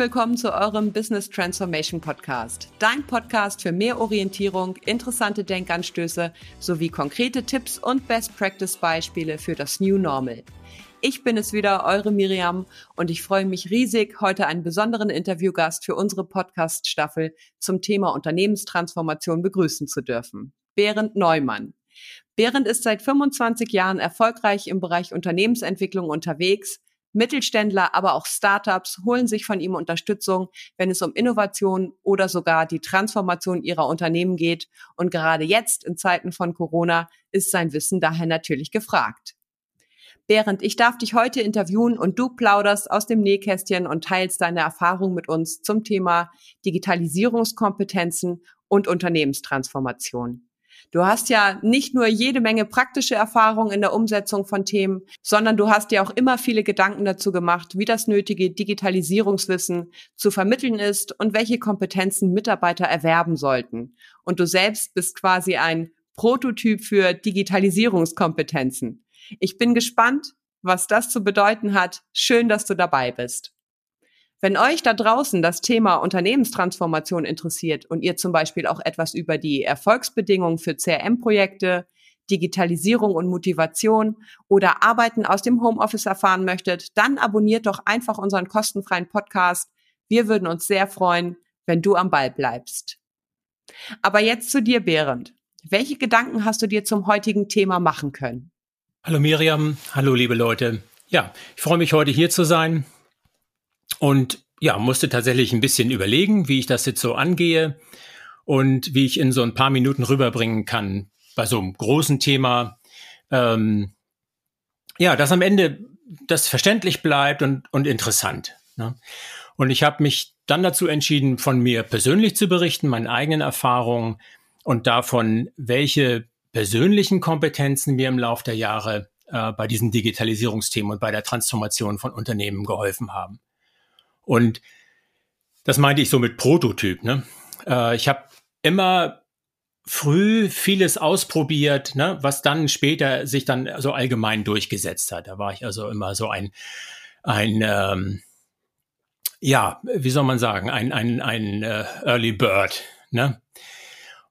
willkommen zu eurem Business Transformation Podcast. Dein Podcast für mehr Orientierung, interessante Denkanstöße sowie konkrete Tipps und Best Practice Beispiele für das New Normal. Ich bin es wieder, eure Miriam, und ich freue mich riesig, heute einen besonderen Interviewgast für unsere Podcast-Staffel zum Thema Unternehmenstransformation begrüßen zu dürfen. Berend Neumann. Berend ist seit 25 Jahren erfolgreich im Bereich Unternehmensentwicklung unterwegs, Mittelständler, aber auch Startups holen sich von ihm Unterstützung, wenn es um Innovation oder sogar die Transformation ihrer Unternehmen geht. Und gerade jetzt, in Zeiten von Corona, ist sein Wissen daher natürlich gefragt. Berend, ich darf dich heute interviewen und du plauderst aus dem Nähkästchen und teilst deine Erfahrung mit uns zum Thema Digitalisierungskompetenzen und Unternehmenstransformation. Du hast ja nicht nur jede Menge praktische Erfahrung in der Umsetzung von Themen, sondern du hast dir auch immer viele Gedanken dazu gemacht, wie das nötige Digitalisierungswissen zu vermitteln ist und welche Kompetenzen Mitarbeiter erwerben sollten. Und du selbst bist quasi ein Prototyp für Digitalisierungskompetenzen. Ich bin gespannt, was das zu bedeuten hat. Schön, dass du dabei bist. Wenn euch da draußen das Thema Unternehmenstransformation interessiert und ihr zum Beispiel auch etwas über die Erfolgsbedingungen für CRM-Projekte, Digitalisierung und Motivation oder Arbeiten aus dem Homeoffice erfahren möchtet, dann abonniert doch einfach unseren kostenfreien Podcast. Wir würden uns sehr freuen, wenn du am Ball bleibst. Aber jetzt zu dir, Behrend. Welche Gedanken hast du dir zum heutigen Thema machen können? Hallo Miriam, hallo liebe Leute. Ja, ich freue mich heute hier zu sein und ja, musste tatsächlich ein bisschen überlegen, wie ich das jetzt so angehe und wie ich in so ein paar Minuten rüberbringen kann bei so einem großen Thema. Ähm, ja, dass am Ende das verständlich bleibt und, und interessant. Ne? Und ich habe mich dann dazu entschieden, von mir persönlich zu berichten, meinen eigenen Erfahrungen und davon, welche persönlichen Kompetenzen mir im Laufe der Jahre äh, bei diesen Digitalisierungsthemen und bei der Transformation von Unternehmen geholfen haben. Und das meinte ich so mit Prototyp. Ne? Äh, ich habe immer früh vieles ausprobiert, ne, was dann später sich dann so allgemein durchgesetzt hat. Da war ich also immer so ein, ein ähm, ja, wie soll man sagen, ein, ein, ein äh, Early Bird. Ne?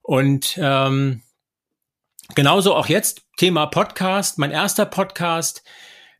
Und ähm, genauso auch jetzt Thema Podcast, mein erster Podcast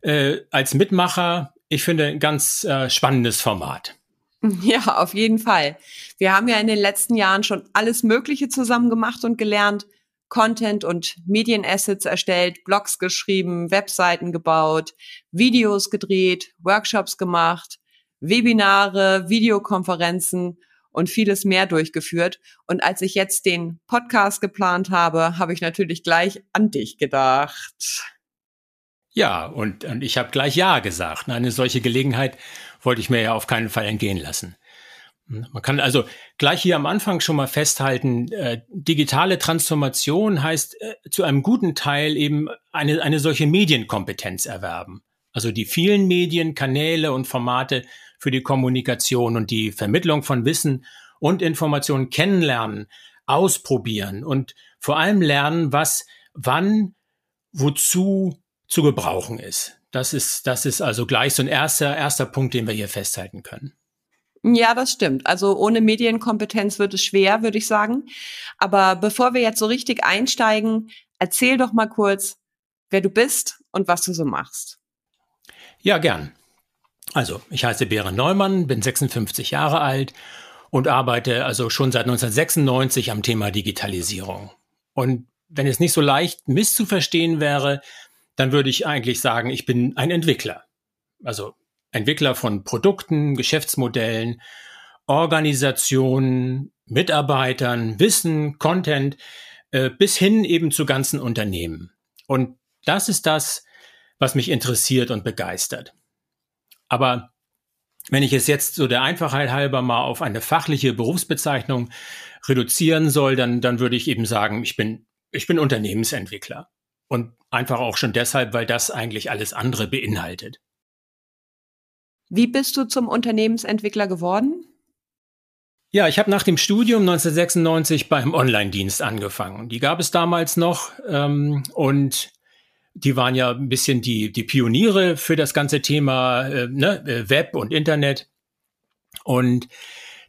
äh, als Mitmacher ich finde, ein ganz äh, spannendes Format. Ja, auf jeden Fall. Wir haben ja in den letzten Jahren schon alles Mögliche zusammen gemacht und gelernt. Content und Medienassets erstellt, Blogs geschrieben, Webseiten gebaut, Videos gedreht, Workshops gemacht, Webinare, Videokonferenzen und vieles mehr durchgeführt. Und als ich jetzt den Podcast geplant habe, habe ich natürlich gleich an dich gedacht. Ja, und, und ich habe gleich Ja gesagt. Eine solche Gelegenheit wollte ich mir ja auf keinen Fall entgehen lassen. Man kann also gleich hier am Anfang schon mal festhalten, äh, digitale Transformation heißt äh, zu einem guten Teil eben eine, eine solche Medienkompetenz erwerben. Also die vielen Medien, Kanäle und Formate für die Kommunikation und die Vermittlung von Wissen und Informationen kennenlernen, ausprobieren und vor allem lernen, was wann, wozu zu gebrauchen ist. Das ist, das ist also gleich so ein erster, erster Punkt, den wir hier festhalten können. Ja, das stimmt. Also ohne Medienkompetenz wird es schwer, würde ich sagen. Aber bevor wir jetzt so richtig einsteigen, erzähl doch mal kurz, wer du bist und was du so machst. Ja, gern. Also, ich heiße Bären Neumann, bin 56 Jahre alt und arbeite also schon seit 1996 am Thema Digitalisierung. Und wenn es nicht so leicht misszuverstehen wäre, dann würde ich eigentlich sagen, ich bin ein Entwickler. Also Entwickler von Produkten, Geschäftsmodellen, Organisationen, Mitarbeitern, Wissen, Content, äh, bis hin eben zu ganzen Unternehmen. Und das ist das, was mich interessiert und begeistert. Aber wenn ich es jetzt so der Einfachheit halber mal auf eine fachliche Berufsbezeichnung reduzieren soll, dann, dann würde ich eben sagen, ich bin, ich bin Unternehmensentwickler. Und einfach auch schon deshalb, weil das eigentlich alles andere beinhaltet. Wie bist du zum Unternehmensentwickler geworden? Ja, ich habe nach dem Studium 1996 beim Online-Dienst angefangen. Die gab es damals noch ähm, und die waren ja ein bisschen die, die Pioniere für das ganze Thema äh, ne, äh, Web und Internet. Und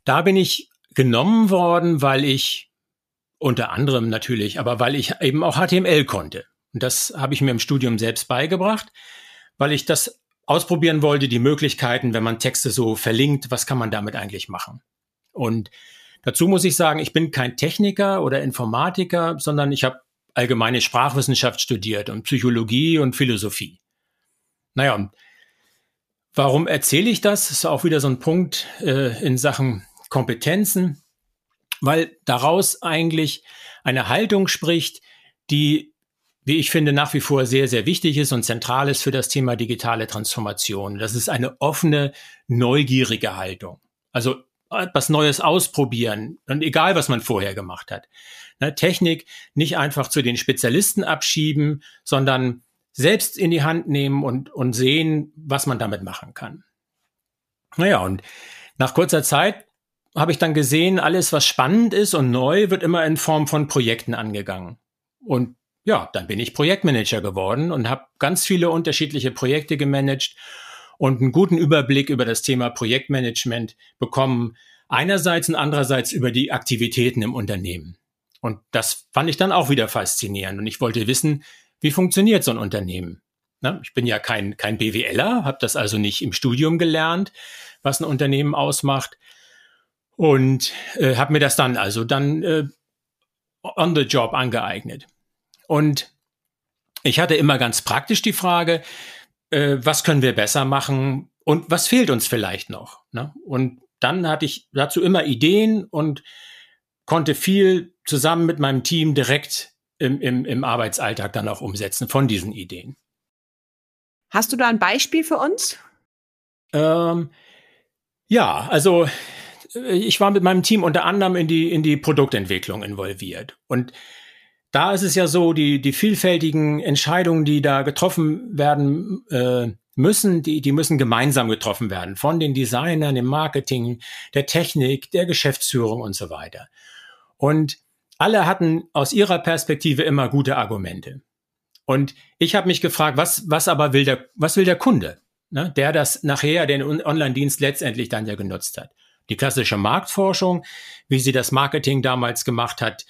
da bin ich genommen worden, weil ich unter anderem natürlich, aber weil ich eben auch HTML konnte. Und das habe ich mir im Studium selbst beigebracht, weil ich das ausprobieren wollte, die Möglichkeiten, wenn man Texte so verlinkt, was kann man damit eigentlich machen? Und dazu muss ich sagen, ich bin kein Techniker oder Informatiker, sondern ich habe allgemeine Sprachwissenschaft studiert und Psychologie und Philosophie. Naja, warum erzähle ich das? Das ist auch wieder so ein Punkt äh, in Sachen Kompetenzen, weil daraus eigentlich eine Haltung spricht, die, wie ich finde, nach wie vor sehr, sehr wichtig ist und zentral ist für das Thema digitale Transformation. Das ist eine offene, neugierige Haltung. Also etwas Neues ausprobieren und egal, was man vorher gemacht hat. Ne, Technik nicht einfach zu den Spezialisten abschieben, sondern selbst in die Hand nehmen und, und sehen, was man damit machen kann. Naja, und nach kurzer Zeit habe ich dann gesehen, alles, was spannend ist und neu, wird immer in Form von Projekten angegangen. Und ja, dann bin ich Projektmanager geworden und habe ganz viele unterschiedliche Projekte gemanagt und einen guten Überblick über das Thema Projektmanagement bekommen. Einerseits und andererseits über die Aktivitäten im Unternehmen. Und das fand ich dann auch wieder faszinierend. Und ich wollte wissen, wie funktioniert so ein Unternehmen? Na, ich bin ja kein, kein BWLer, habe das also nicht im Studium gelernt, was ein Unternehmen ausmacht, und äh, habe mir das dann also dann äh, on the job angeeignet. Und ich hatte immer ganz praktisch die Frage, äh, was können wir besser machen und was fehlt uns vielleicht noch? Ne? Und dann hatte ich dazu immer Ideen und konnte viel zusammen mit meinem Team direkt im, im, im Arbeitsalltag dann auch umsetzen von diesen Ideen. Hast du da ein Beispiel für uns? Ähm, ja, also ich war mit meinem Team unter anderem in die, in die Produktentwicklung involviert. Und da ist es ja so, die, die vielfältigen Entscheidungen, die da getroffen werden äh, müssen, die, die müssen gemeinsam getroffen werden. Von den Designern, dem Marketing, der Technik, der Geschäftsführung und so weiter. Und alle hatten aus ihrer Perspektive immer gute Argumente. Und ich habe mich gefragt, was, was aber will der, was will der Kunde, ne, der das nachher den Online-Dienst letztendlich dann ja genutzt hat. Die klassische Marktforschung, wie sie das Marketing damals gemacht hat,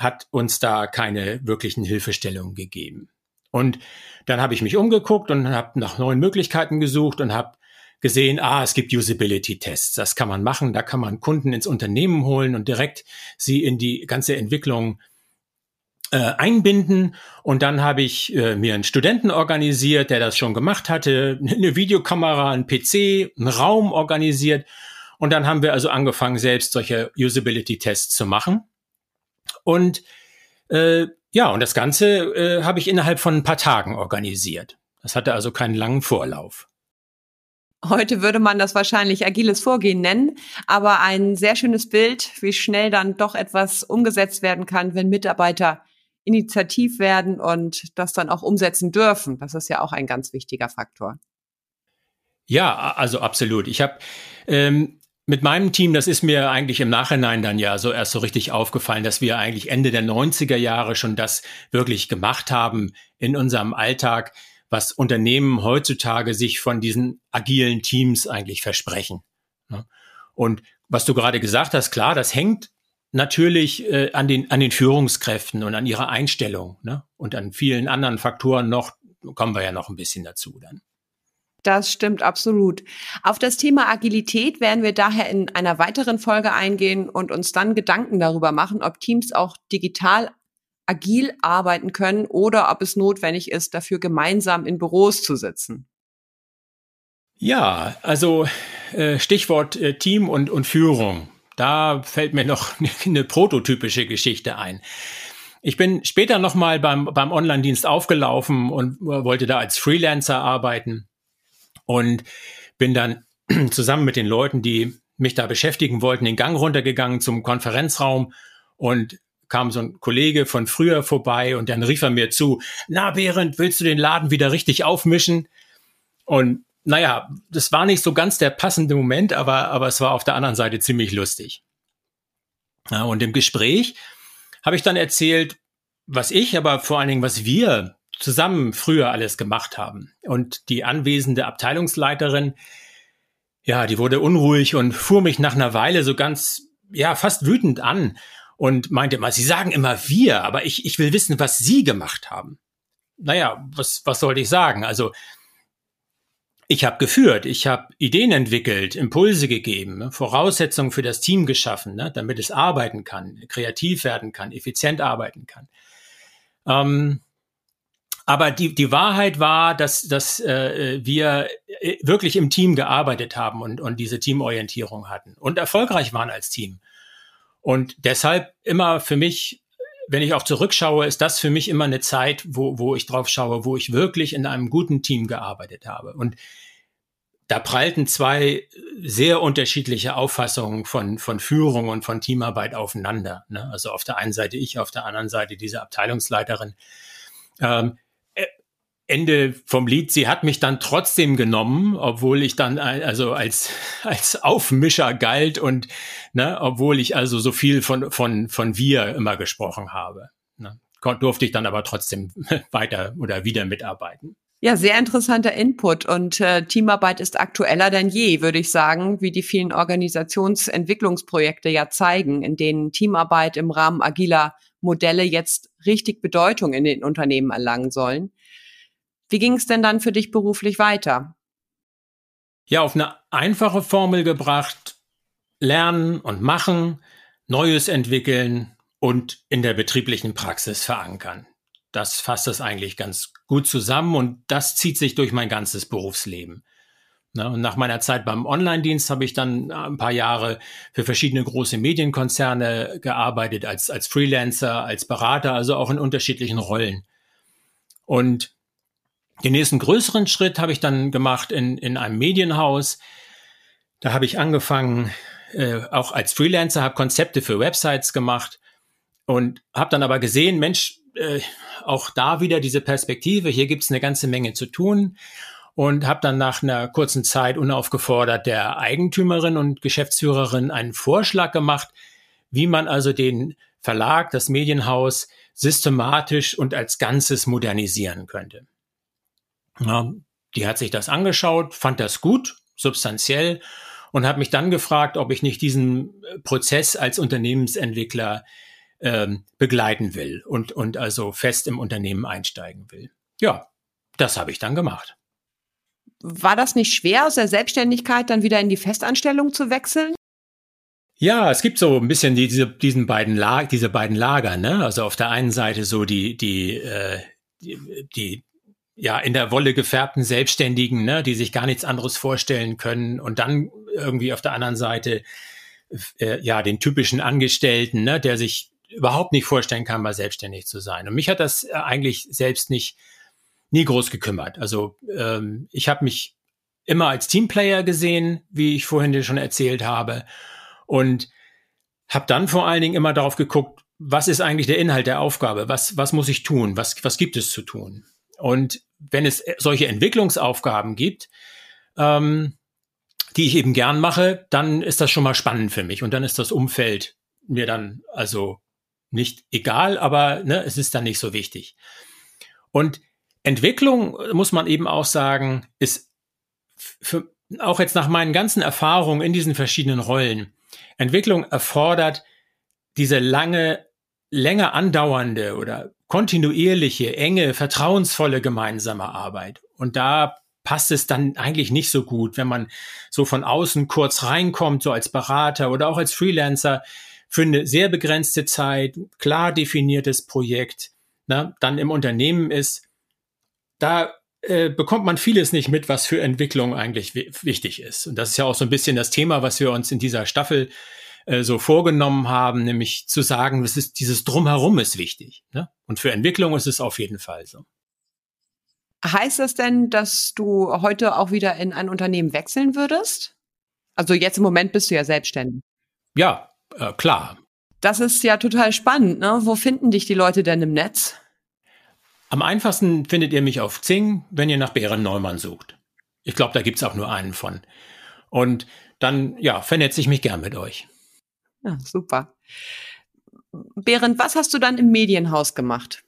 hat uns da keine wirklichen Hilfestellungen gegeben. Und dann habe ich mich umgeguckt und habe nach neuen Möglichkeiten gesucht und habe gesehen, ah, es gibt Usability-Tests. Das kann man machen. Da kann man Kunden ins Unternehmen holen und direkt sie in die ganze Entwicklung äh, einbinden. Und dann habe ich äh, mir einen Studenten organisiert, der das schon gemacht hatte, eine Videokamera, einen PC, einen Raum organisiert und dann haben wir also angefangen, selbst solche Usability-Tests zu machen. Und äh, ja, und das Ganze äh, habe ich innerhalb von ein paar Tagen organisiert. Das hatte also keinen langen Vorlauf. Heute würde man das wahrscheinlich agiles Vorgehen nennen, aber ein sehr schönes Bild, wie schnell dann doch etwas umgesetzt werden kann, wenn Mitarbeiter initiativ werden und das dann auch umsetzen dürfen. Das ist ja auch ein ganz wichtiger Faktor. Ja, also absolut. Ich habe ähm, mit meinem Team, das ist mir eigentlich im Nachhinein dann ja so erst so richtig aufgefallen, dass wir eigentlich Ende der 90er Jahre schon das wirklich gemacht haben in unserem Alltag, was Unternehmen heutzutage sich von diesen agilen Teams eigentlich versprechen. Und was du gerade gesagt hast, klar, das hängt natürlich äh, an den an den Führungskräften und an ihrer Einstellung ne? und an vielen anderen Faktoren noch kommen wir ja noch ein bisschen dazu dann. Das stimmt absolut. Auf das Thema Agilität werden wir daher in einer weiteren Folge eingehen und uns dann Gedanken darüber machen, ob Teams auch digital agil arbeiten können oder ob es notwendig ist, dafür gemeinsam in Büros zu sitzen. Ja, also äh, Stichwort äh, Team und, und Führung. Da fällt mir noch eine prototypische Geschichte ein. Ich bin später nochmal beim, beim Online-Dienst aufgelaufen und wollte da als Freelancer arbeiten und bin dann zusammen mit den Leuten, die mich da beschäftigen wollten, den Gang runtergegangen zum Konferenzraum und kam so ein Kollege von früher vorbei und dann rief er mir zu, na Behrend, willst du den Laden wieder richtig aufmischen? Und naja, das war nicht so ganz der passende Moment, aber, aber es war auf der anderen Seite ziemlich lustig. Ja, und im Gespräch habe ich dann erzählt, was ich, aber vor allen Dingen, was wir zusammen früher alles gemacht haben. Und die anwesende Abteilungsleiterin, ja, die wurde unruhig und fuhr mich nach einer Weile so ganz, ja, fast wütend an und meinte mal, Sie sagen immer wir, aber ich, ich will wissen, was Sie gemacht haben. Naja, was, was sollte ich sagen? Also, ich habe geführt, ich habe Ideen entwickelt, Impulse gegeben, ne, Voraussetzungen für das Team geschaffen, ne, damit es arbeiten kann, kreativ werden kann, effizient arbeiten kann. Ähm, aber die, die Wahrheit war, dass, dass äh, wir äh, wirklich im Team gearbeitet haben und, und diese Teamorientierung hatten und erfolgreich waren als Team. Und deshalb immer für mich, wenn ich auch zurückschaue, ist das für mich immer eine Zeit, wo, wo ich drauf schaue, wo ich wirklich in einem guten Team gearbeitet habe. Und da prallten zwei sehr unterschiedliche Auffassungen von, von Führung und von Teamarbeit aufeinander. Ne? Also auf der einen Seite ich, auf der anderen Seite diese Abteilungsleiterin. Ähm, Ende vom Lied, sie hat mich dann trotzdem genommen, obwohl ich dann also als als Aufmischer galt und ne, obwohl ich also so viel von von von wir immer gesprochen habe. Ne, durfte ich dann aber trotzdem weiter oder wieder mitarbeiten. Ja, sehr interessanter Input und äh, Teamarbeit ist aktueller denn je, würde ich sagen, wie die vielen Organisationsentwicklungsprojekte ja zeigen, in denen Teamarbeit im Rahmen agiler Modelle jetzt richtig Bedeutung in den Unternehmen erlangen sollen. Wie ging es denn dann für dich beruflich weiter? Ja, auf eine einfache Formel gebracht, lernen und machen, Neues entwickeln und in der betrieblichen Praxis verankern. Das fasst es eigentlich ganz gut zusammen und das zieht sich durch mein ganzes Berufsleben. und nach meiner Zeit beim Online-Dienst habe ich dann ein paar Jahre für verschiedene große Medienkonzerne gearbeitet, als, als Freelancer, als Berater, also auch in unterschiedlichen Rollen. Und den nächsten größeren Schritt habe ich dann gemacht in, in einem Medienhaus. Da habe ich angefangen, äh, auch als Freelancer, habe Konzepte für Websites gemacht und habe dann aber gesehen, Mensch, äh, auch da wieder diese Perspektive, hier gibt es eine ganze Menge zu tun und habe dann nach einer kurzen Zeit unaufgefordert der Eigentümerin und Geschäftsführerin einen Vorschlag gemacht, wie man also den Verlag, das Medienhaus systematisch und als Ganzes modernisieren könnte. Ja, die hat sich das angeschaut, fand das gut, substanziell und hat mich dann gefragt, ob ich nicht diesen äh, Prozess als Unternehmensentwickler ähm, begleiten will und, und also fest im Unternehmen einsteigen will. Ja, das habe ich dann gemacht. War das nicht schwer, aus der Selbstständigkeit dann wieder in die Festanstellung zu wechseln? Ja, es gibt so ein bisschen die, diese, diesen beiden Lag, diese beiden Lager, ne? Also auf der einen Seite so die, die, äh, die, die ja in der Wolle gefärbten Selbstständigen, ne, die sich gar nichts anderes vorstellen können und dann irgendwie auf der anderen Seite äh, ja den typischen Angestellten, ne, der sich überhaupt nicht vorstellen kann, mal selbstständig zu sein. Und mich hat das äh, eigentlich selbst nicht nie groß gekümmert. Also ähm, ich habe mich immer als Teamplayer gesehen, wie ich vorhin schon erzählt habe, und habe dann vor allen Dingen immer darauf geguckt, was ist eigentlich der Inhalt der Aufgabe? Was, was muss ich tun? Was, was gibt es zu tun? Und wenn es solche Entwicklungsaufgaben gibt, ähm, die ich eben gern mache, dann ist das schon mal spannend für mich und dann ist das Umfeld mir dann also nicht egal, aber ne, es ist dann nicht so wichtig. Und Entwicklung, muss man eben auch sagen, ist für, auch jetzt nach meinen ganzen Erfahrungen in diesen verschiedenen Rollen, Entwicklung erfordert diese lange, länger andauernde oder kontinuierliche, enge, vertrauensvolle gemeinsame Arbeit. Und da passt es dann eigentlich nicht so gut, wenn man so von außen kurz reinkommt, so als Berater oder auch als Freelancer für eine sehr begrenzte Zeit, klar definiertes Projekt, na, dann im Unternehmen ist, da äh, bekommt man vieles nicht mit, was für Entwicklung eigentlich wichtig ist. Und das ist ja auch so ein bisschen das Thema, was wir uns in dieser Staffel äh, so vorgenommen haben, nämlich zu sagen, das ist, dieses Drumherum ist wichtig. Ne? Und für Entwicklung ist es auf jeden Fall so. Heißt das denn, dass du heute auch wieder in ein Unternehmen wechseln würdest? Also jetzt im Moment bist du ja selbstständig. Ja, äh, klar. Das ist ja total spannend. Ne? Wo finden dich die Leute denn im Netz? Am einfachsten findet ihr mich auf Zing, wenn ihr nach Bären Neumann sucht. Ich glaube, da gibt's auch nur einen von. Und dann, ja, vernetze ich mich gern mit euch. Ja, super. Behrend, was hast du dann im Medienhaus gemacht?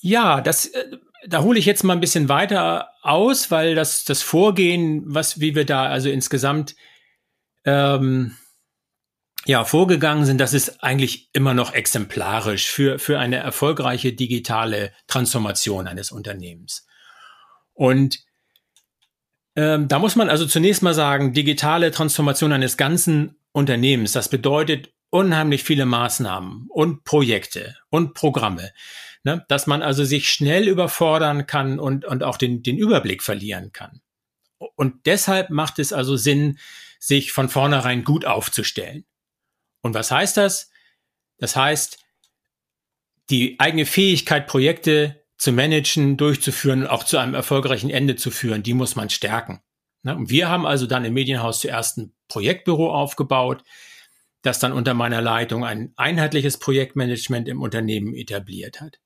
Ja, das, äh, da hole ich jetzt mal ein bisschen weiter aus, weil das, das Vorgehen, was, wie wir da also insgesamt ähm, ja, vorgegangen sind, das ist eigentlich immer noch exemplarisch für, für eine erfolgreiche digitale Transformation eines Unternehmens. Und ähm, da muss man also zunächst mal sagen, digitale Transformation eines ganzen Unternehmens, das bedeutet unheimlich viele Maßnahmen und Projekte und Programme, ne, dass man also sich schnell überfordern kann und, und auch den, den Überblick verlieren kann. Und deshalb macht es also Sinn, sich von vornherein gut aufzustellen. Und was heißt das? Das heißt, die eigene Fähigkeit, Projekte zu managen, durchzuführen und auch zu einem erfolgreichen Ende zu führen, die muss man stärken. Ne? Und wir haben also dann im Medienhaus zuerst ein Projektbüro aufgebaut, das dann unter meiner Leitung ein einheitliches Projektmanagement im Unternehmen etabliert hat.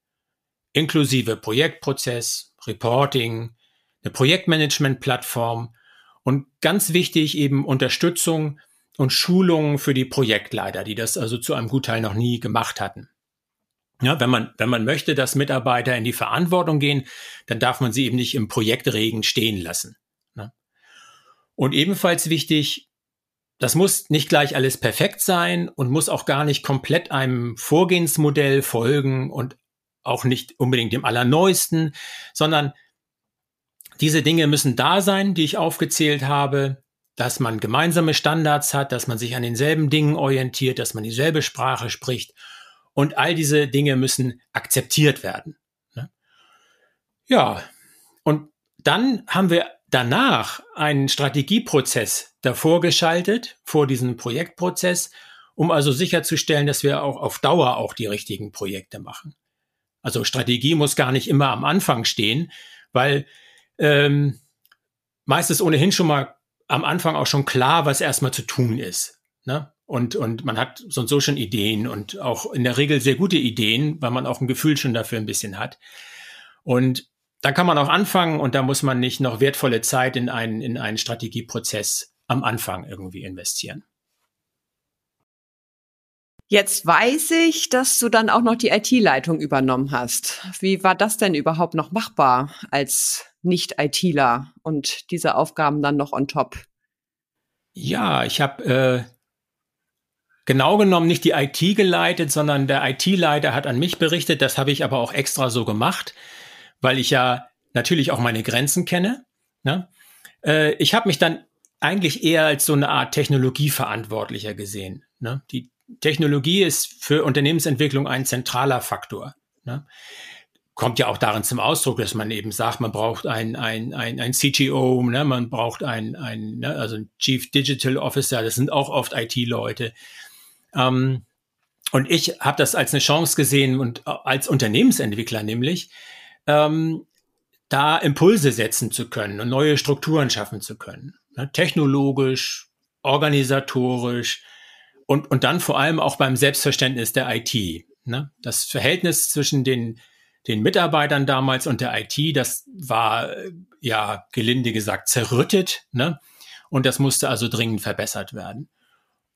Inklusive Projektprozess, Reporting, eine Projektmanagement-Plattform und ganz wichtig eben Unterstützung und Schulungen für die Projektleiter, die das also zu einem Gutteil noch nie gemacht hatten. Ja, wenn man, wenn man möchte, dass Mitarbeiter in die Verantwortung gehen, dann darf man sie eben nicht im Projektregen stehen lassen. Und ebenfalls wichtig, das muss nicht gleich alles perfekt sein und muss auch gar nicht komplett einem Vorgehensmodell folgen und auch nicht unbedingt dem allerneuesten, sondern diese Dinge müssen da sein, die ich aufgezählt habe, dass man gemeinsame Standards hat, dass man sich an denselben Dingen orientiert, dass man dieselbe Sprache spricht und all diese Dinge müssen akzeptiert werden. Ne? Ja, und dann haben wir danach einen Strategieprozess davor geschaltet, vor diesem Projektprozess, um also sicherzustellen, dass wir auch auf Dauer auch die richtigen Projekte machen. Also Strategie muss gar nicht immer am Anfang stehen, weil ähm, meist ist ohnehin schon mal am Anfang auch schon klar, was erstmal zu tun ist. Ne? Und, und man hat so und so schon Ideen und auch in der Regel sehr gute Ideen, weil man auch ein Gefühl schon dafür ein bisschen hat. Und da kann man auch anfangen und da muss man nicht noch wertvolle Zeit in einen, in einen Strategieprozess am Anfang irgendwie investieren. Jetzt weiß ich, dass du dann auch noch die IT-Leitung übernommen hast. Wie war das denn überhaupt noch machbar als Nicht-ITler und diese Aufgaben dann noch on top? Ja, ich habe äh, genau genommen nicht die IT geleitet, sondern der IT-Leiter hat an mich berichtet. Das habe ich aber auch extra so gemacht, weil ich ja natürlich auch meine Grenzen kenne. Ne? Äh, ich habe mich dann eigentlich eher als so eine Art Technologieverantwortlicher gesehen. Ne? Die Technologie ist für Unternehmensentwicklung ein zentraler Faktor. Ne? Kommt ja auch darin zum Ausdruck, dass man eben sagt, man braucht ein, ein, ein, ein CTO, ne? man braucht ein, ein ne? also ein Chief Digital Officer, das sind auch oft IT-Leute. Ähm, und ich habe das als eine Chance gesehen und als Unternehmensentwickler nämlich, ähm, da Impulse setzen zu können und neue Strukturen schaffen zu können. Ne? Technologisch, organisatorisch und, und dann vor allem auch beim Selbstverständnis der IT. Ne? Das Verhältnis zwischen den, den Mitarbeitern damals und der IT, das war ja gelinde gesagt zerrüttet. Ne? Und das musste also dringend verbessert werden.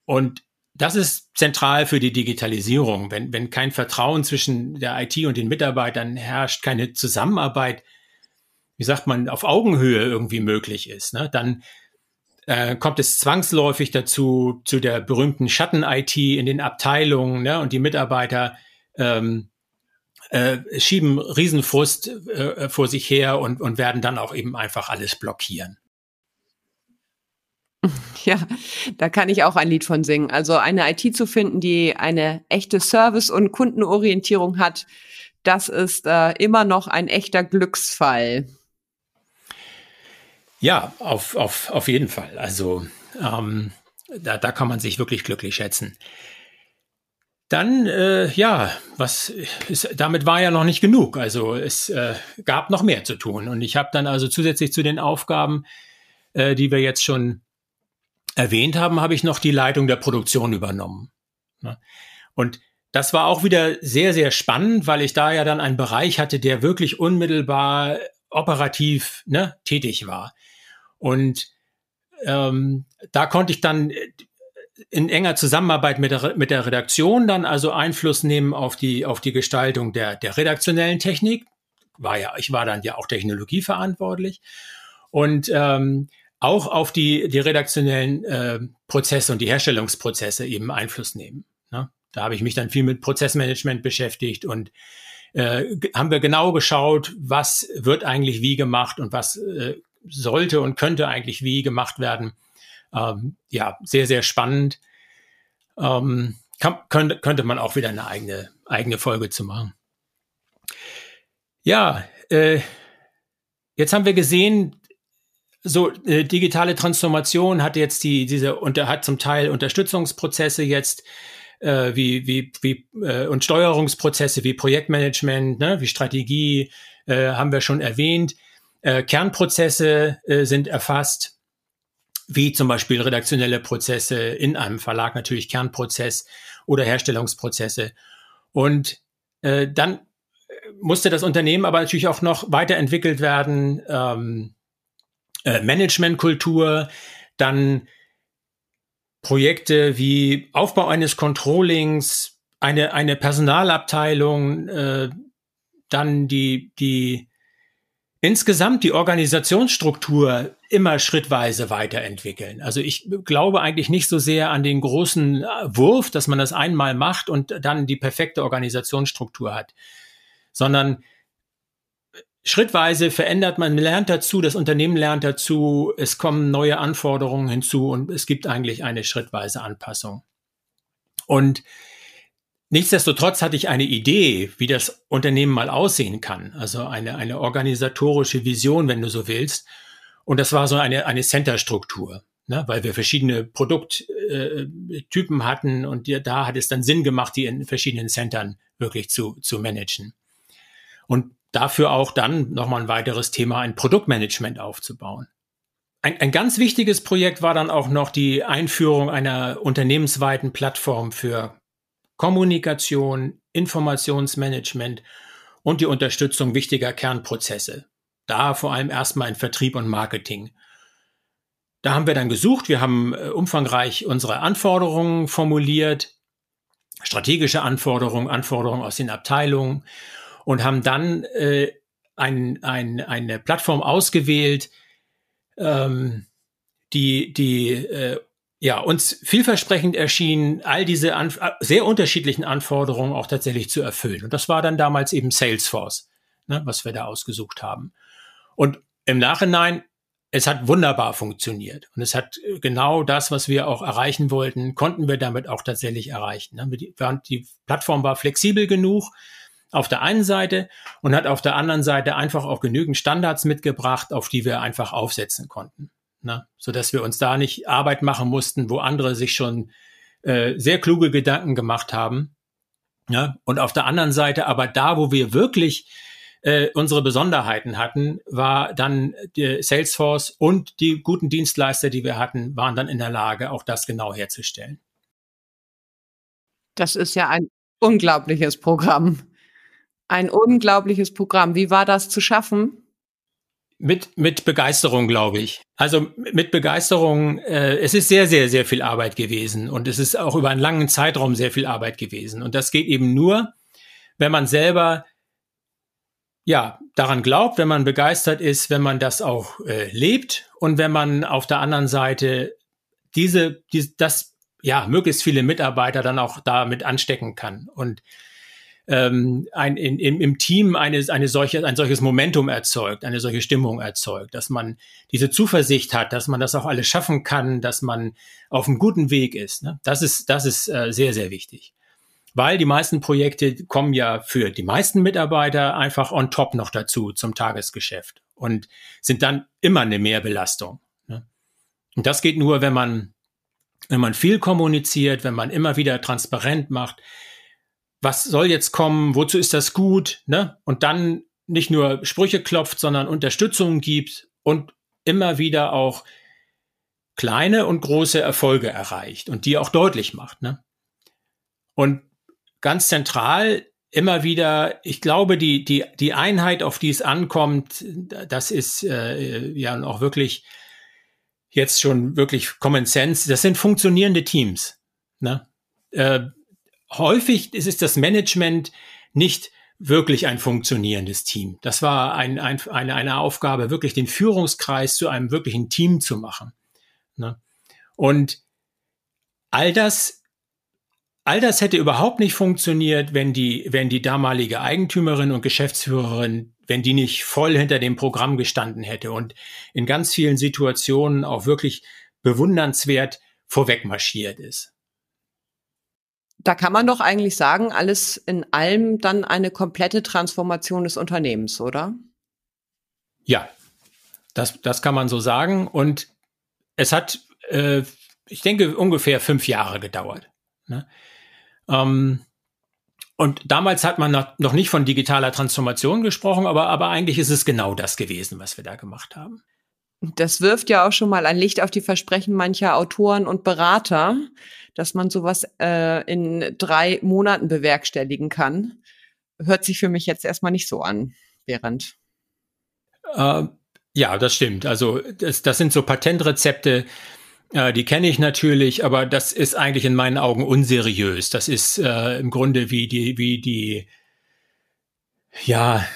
Und das ist zentral für die Digitalisierung. Wenn, wenn kein Vertrauen zwischen der IT und den Mitarbeitern herrscht, keine Zusammenarbeit, wie sagt man, auf Augenhöhe irgendwie möglich ist, ne, dann äh, kommt es zwangsläufig dazu, zu der berühmten Schatten-IT in den Abteilungen, ne, und die Mitarbeiter ähm, äh, schieben Riesenfrust äh, vor sich her und, und werden dann auch eben einfach alles blockieren. Ja, da kann ich auch ein Lied von singen. Also eine IT zu finden, die eine echte Service- und Kundenorientierung hat, das ist äh, immer noch ein echter Glücksfall. Ja, auf, auf, auf jeden Fall. Also ähm, da, da kann man sich wirklich glücklich schätzen. Dann, äh, ja, was ist, damit war ja noch nicht genug. Also es äh, gab noch mehr zu tun. Und ich habe dann also zusätzlich zu den Aufgaben, äh, die wir jetzt schon erwähnt haben, habe ich noch die Leitung der Produktion übernommen. Ne? Und das war auch wieder sehr, sehr spannend, weil ich da ja dann einen Bereich hatte, der wirklich unmittelbar operativ ne, tätig war. Und ähm, da konnte ich dann in enger Zusammenarbeit mit der, mit der Redaktion dann also Einfluss nehmen auf die, auf die Gestaltung der, der redaktionellen Technik, war ja, ich war dann ja auch technologieverantwortlich und ähm, auch auf die, die redaktionellen äh, Prozesse und die Herstellungsprozesse eben Einfluss nehmen. Ne? Da habe ich mich dann viel mit Prozessmanagement beschäftigt und äh, haben wir genau geschaut, was wird eigentlich wie gemacht und was äh, sollte und könnte eigentlich wie gemacht werden. Ähm, ja, sehr, sehr spannend. Ähm, kann, könnte, könnte man auch wieder eine eigene, eigene Folge zu machen. Ja, äh, jetzt haben wir gesehen, so äh, digitale Transformation hat jetzt die diese und hat zum Teil Unterstützungsprozesse jetzt äh, wie wie wie äh, und Steuerungsprozesse wie Projektmanagement, ne, wie Strategie äh, haben wir schon erwähnt. Äh, Kernprozesse äh, sind erfasst, wie zum Beispiel redaktionelle Prozesse in einem Verlag natürlich Kernprozess oder Herstellungsprozesse und äh, dann musste das Unternehmen aber natürlich auch noch weiterentwickelt werden. Ähm, äh, Managementkultur, dann Projekte wie Aufbau eines Controllings, eine, eine Personalabteilung, äh, dann die, die insgesamt die Organisationsstruktur immer schrittweise weiterentwickeln. Also ich glaube eigentlich nicht so sehr an den großen Wurf, dass man das einmal macht und dann die perfekte Organisationsstruktur hat, sondern schrittweise verändert man, lernt dazu, das Unternehmen lernt dazu, es kommen neue Anforderungen hinzu und es gibt eigentlich eine schrittweise Anpassung. Und nichtsdestotrotz hatte ich eine Idee, wie das Unternehmen mal aussehen kann, also eine, eine organisatorische Vision, wenn du so willst. Und das war so eine, eine Center-Struktur. Ne, weil wir verschiedene Produkttypen äh, hatten und da hat es dann Sinn gemacht, die in verschiedenen Centern wirklich zu, zu managen. Und dafür auch dann nochmal ein weiteres Thema, ein Produktmanagement aufzubauen. Ein, ein ganz wichtiges Projekt war dann auch noch die Einführung einer unternehmensweiten Plattform für Kommunikation, Informationsmanagement und die Unterstützung wichtiger Kernprozesse. Da vor allem erstmal in Vertrieb und Marketing. Da haben wir dann gesucht, wir haben äh, umfangreich unsere Anforderungen formuliert, strategische Anforderungen, Anforderungen aus den Abteilungen und haben dann äh, ein, ein, eine Plattform ausgewählt, ähm, die, die äh, ja, uns vielversprechend erschien, all diese Anf sehr unterschiedlichen Anforderungen auch tatsächlich zu erfüllen. Und das war dann damals eben Salesforce, ne, was wir da ausgesucht haben. Und im Nachhinein, es hat wunderbar funktioniert. Und es hat genau das, was wir auch erreichen wollten, konnten wir damit auch tatsächlich erreichen. Ne? Die Plattform war flexibel genug, auf der einen Seite und hat auf der anderen Seite einfach auch genügend Standards mitgebracht, auf die wir einfach aufsetzen konnten. Ne? So dass wir uns da nicht Arbeit machen mussten, wo andere sich schon äh, sehr kluge Gedanken gemacht haben. Ja? Und auf der anderen Seite aber da, wo wir wirklich äh, unsere Besonderheiten hatten, war dann Salesforce und die guten Dienstleister, die wir hatten, waren dann in der Lage, auch das genau herzustellen. Das ist ja ein unglaubliches Programm. Ein unglaubliches Programm. Wie war das zu schaffen? Mit, mit Begeisterung, glaube ich. Also mit Begeisterung, äh, es ist sehr, sehr, sehr viel Arbeit gewesen und es ist auch über einen langen Zeitraum sehr viel Arbeit gewesen. Und das geht eben nur, wenn man selber ja daran glaubt, wenn man begeistert ist, wenn man das auch äh, lebt und wenn man auf der anderen Seite diese, die, das ja möglichst viele Mitarbeiter dann auch damit anstecken kann. Und ähm, ein, in, im, im Team eine, eine solche, ein solches Momentum erzeugt, eine solche Stimmung erzeugt, dass man diese Zuversicht hat, dass man das auch alles schaffen kann, dass man auf einem guten Weg ist. Ne? Das ist, das ist äh, sehr, sehr wichtig. Weil die meisten Projekte kommen ja für die meisten Mitarbeiter einfach on top noch dazu zum Tagesgeschäft und sind dann immer eine Mehrbelastung. Ne? Und das geht nur, wenn man, wenn man viel kommuniziert, wenn man immer wieder transparent macht, was soll jetzt kommen, wozu ist das gut, ne? Und dann nicht nur Sprüche klopft, sondern Unterstützung gibt und immer wieder auch kleine und große Erfolge erreicht und die auch deutlich macht, ne? Und ganz zentral immer wieder, ich glaube, die, die, die Einheit, auf die es ankommt, das ist äh, ja auch wirklich jetzt schon wirklich Common Sense, das sind funktionierende Teams. Ne? Äh, häufig ist es das Management nicht wirklich ein funktionierendes Team. Das war ein, ein, eine, eine Aufgabe, wirklich den Führungskreis zu einem wirklichen Team zu machen. Ne? Und all das, all das hätte überhaupt nicht funktioniert, wenn die, wenn die damalige Eigentümerin und Geschäftsführerin, wenn die nicht voll hinter dem Programm gestanden hätte und in ganz vielen Situationen auch wirklich bewundernswert vorwegmarschiert ist. Da kann man doch eigentlich sagen, alles in allem dann eine komplette Transformation des Unternehmens, oder? Ja, das, das kann man so sagen. Und es hat, äh, ich denke, ungefähr fünf Jahre gedauert. Ne? Ähm, und damals hat man noch nicht von digitaler Transformation gesprochen, aber, aber eigentlich ist es genau das gewesen, was wir da gemacht haben. Das wirft ja auch schon mal ein Licht auf die Versprechen mancher Autoren und Berater, dass man sowas äh, in drei Monaten bewerkstelligen kann. Hört sich für mich jetzt erstmal nicht so an, Berend. Äh, ja, das stimmt. Also das, das sind so Patentrezepte, äh, die kenne ich natürlich, aber das ist eigentlich in meinen Augen unseriös. Das ist äh, im Grunde wie die, wie die, ja,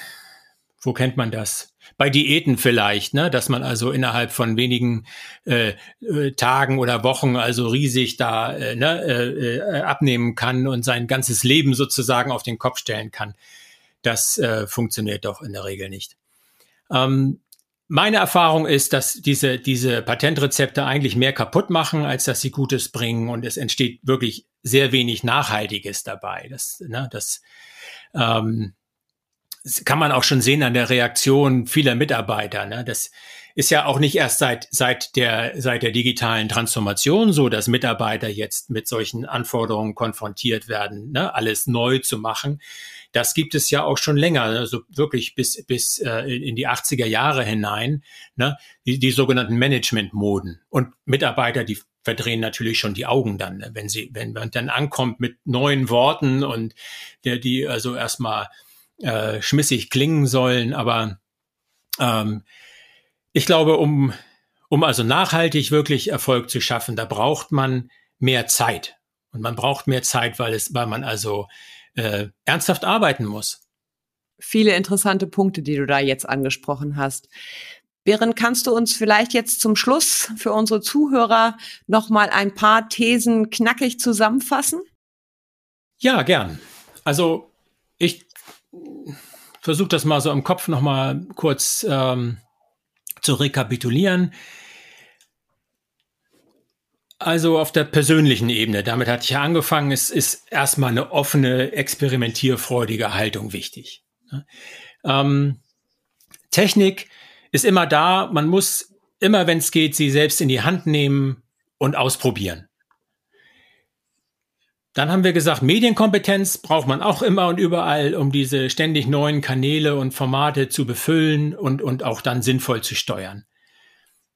wo kennt man das? Bei Diäten vielleicht, ne, dass man also innerhalb von wenigen äh, äh, Tagen oder Wochen also riesig da äh, ne, äh, äh, abnehmen kann und sein ganzes Leben sozusagen auf den Kopf stellen kann. Das äh, funktioniert doch in der Regel nicht. Ähm, meine Erfahrung ist, dass diese, diese Patentrezepte eigentlich mehr kaputt machen, als dass sie Gutes bringen und es entsteht wirklich sehr wenig Nachhaltiges dabei. Das, ne, das ähm, das kann man auch schon sehen an der Reaktion vieler Mitarbeiter. Ne? Das ist ja auch nicht erst seit, seit, der, seit der digitalen Transformation so, dass Mitarbeiter jetzt mit solchen Anforderungen konfrontiert werden, ne? alles neu zu machen. Das gibt es ja auch schon länger, also wirklich bis, bis äh, in die 80er Jahre hinein, ne? die, die sogenannten Management-Moden. Und Mitarbeiter, die verdrehen natürlich schon die Augen dann, ne? wenn sie, wenn man dann ankommt mit neuen Worten und der, die also erstmal äh, schmissig klingen sollen, aber ähm, ich glaube, um, um also nachhaltig wirklich Erfolg zu schaffen, da braucht man mehr Zeit. Und man braucht mehr Zeit, weil es, weil man also äh, ernsthaft arbeiten muss. Viele interessante Punkte, die du da jetzt angesprochen hast. Beren, kannst du uns vielleicht jetzt zum Schluss für unsere Zuhörer noch mal ein paar Thesen knackig zusammenfassen? Ja, gern. Also ich versuche das mal so im Kopf noch mal kurz ähm, zu rekapitulieren. Also auf der persönlichen Ebene, damit hatte ich ja angefangen, es ist erstmal eine offene, experimentierfreudige Haltung wichtig. Ähm, Technik ist immer da, man muss immer, wenn es geht, sie selbst in die Hand nehmen und ausprobieren. Dann haben wir gesagt, Medienkompetenz braucht man auch immer und überall, um diese ständig neuen Kanäle und Formate zu befüllen und, und auch dann sinnvoll zu steuern.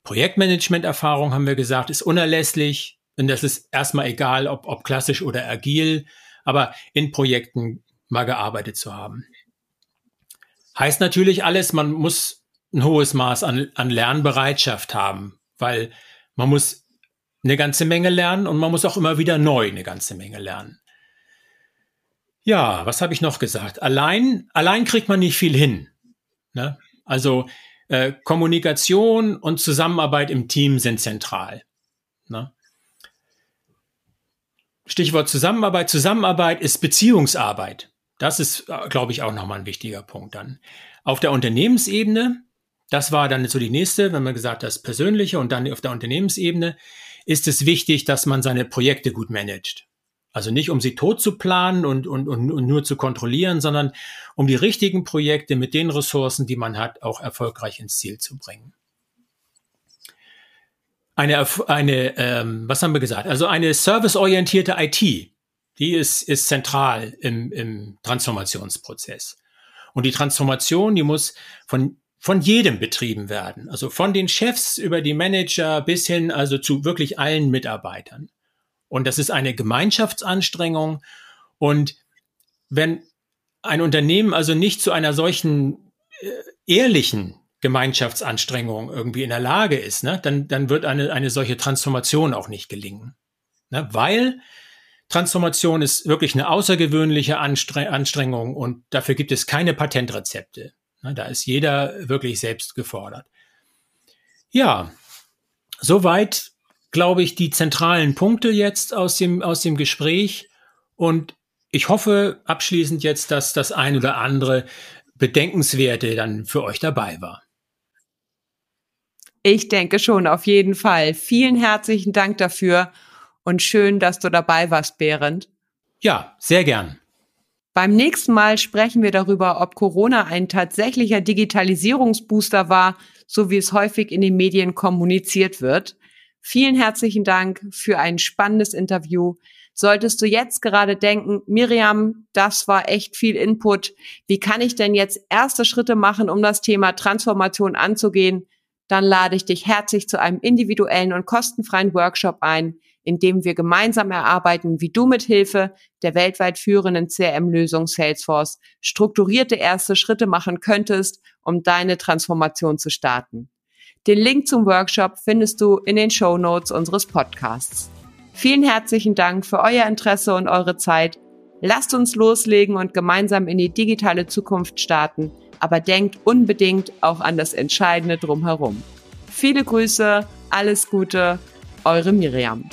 Projektmanagement-Erfahrung haben wir gesagt, ist unerlässlich. Und das ist erstmal egal, ob, ob klassisch oder agil, aber in Projekten mal gearbeitet zu haben. Heißt natürlich alles, man muss ein hohes Maß an, an Lernbereitschaft haben, weil man muss eine ganze Menge lernen und man muss auch immer wieder neu eine ganze Menge lernen. Ja, was habe ich noch gesagt? Allein, allein kriegt man nicht viel hin. Ne? Also äh, Kommunikation und Zusammenarbeit im Team sind zentral. Ne? Stichwort Zusammenarbeit. Zusammenarbeit ist Beziehungsarbeit. Das ist, äh, glaube ich, auch nochmal ein wichtiger Punkt dann. Auf der Unternehmensebene, das war dann so die nächste, wenn man gesagt hat, das Persönliche und dann auf der Unternehmensebene, ist es wichtig, dass man seine Projekte gut managt. Also nicht, um sie tot zu planen und, und, und, und nur zu kontrollieren, sondern um die richtigen Projekte mit den Ressourcen, die man hat, auch erfolgreich ins Ziel zu bringen. Eine, eine ähm, was haben wir gesagt? Also eine serviceorientierte IT, die ist, ist zentral im, im Transformationsprozess. Und die Transformation, die muss von von jedem betrieben werden. Also von den Chefs über die Manager bis hin also zu wirklich allen Mitarbeitern. Und das ist eine Gemeinschaftsanstrengung. Und wenn ein Unternehmen also nicht zu einer solchen äh, ehrlichen Gemeinschaftsanstrengung irgendwie in der Lage ist, ne, dann, dann wird eine, eine solche Transformation auch nicht gelingen. Ne, weil Transformation ist wirklich eine außergewöhnliche Anstrengung und dafür gibt es keine Patentrezepte. Da ist jeder wirklich selbst gefordert. Ja, soweit, glaube ich, die zentralen Punkte jetzt aus dem, aus dem Gespräch. Und ich hoffe abschließend jetzt, dass das ein oder andere Bedenkenswerte dann für euch dabei war. Ich denke schon, auf jeden Fall. Vielen herzlichen Dank dafür und schön, dass du dabei warst, Behrend. Ja, sehr gern. Beim nächsten Mal sprechen wir darüber, ob Corona ein tatsächlicher Digitalisierungsbooster war, so wie es häufig in den Medien kommuniziert wird. Vielen herzlichen Dank für ein spannendes Interview. Solltest du jetzt gerade denken, Miriam, das war echt viel Input. Wie kann ich denn jetzt erste Schritte machen, um das Thema Transformation anzugehen? Dann lade ich dich herzlich zu einem individuellen und kostenfreien Workshop ein, in dem wir gemeinsam erarbeiten, wie du mit Hilfe der weltweit führenden CRM-Lösung Salesforce strukturierte erste Schritte machen könntest, um deine Transformation zu starten. Den Link zum Workshop findest du in den Show Notes unseres Podcasts. Vielen herzlichen Dank für euer Interesse und eure Zeit. Lasst uns loslegen und gemeinsam in die digitale Zukunft starten, aber denkt unbedingt auch an das Entscheidende drumherum. Viele Grüße, alles Gute, eure Miriam.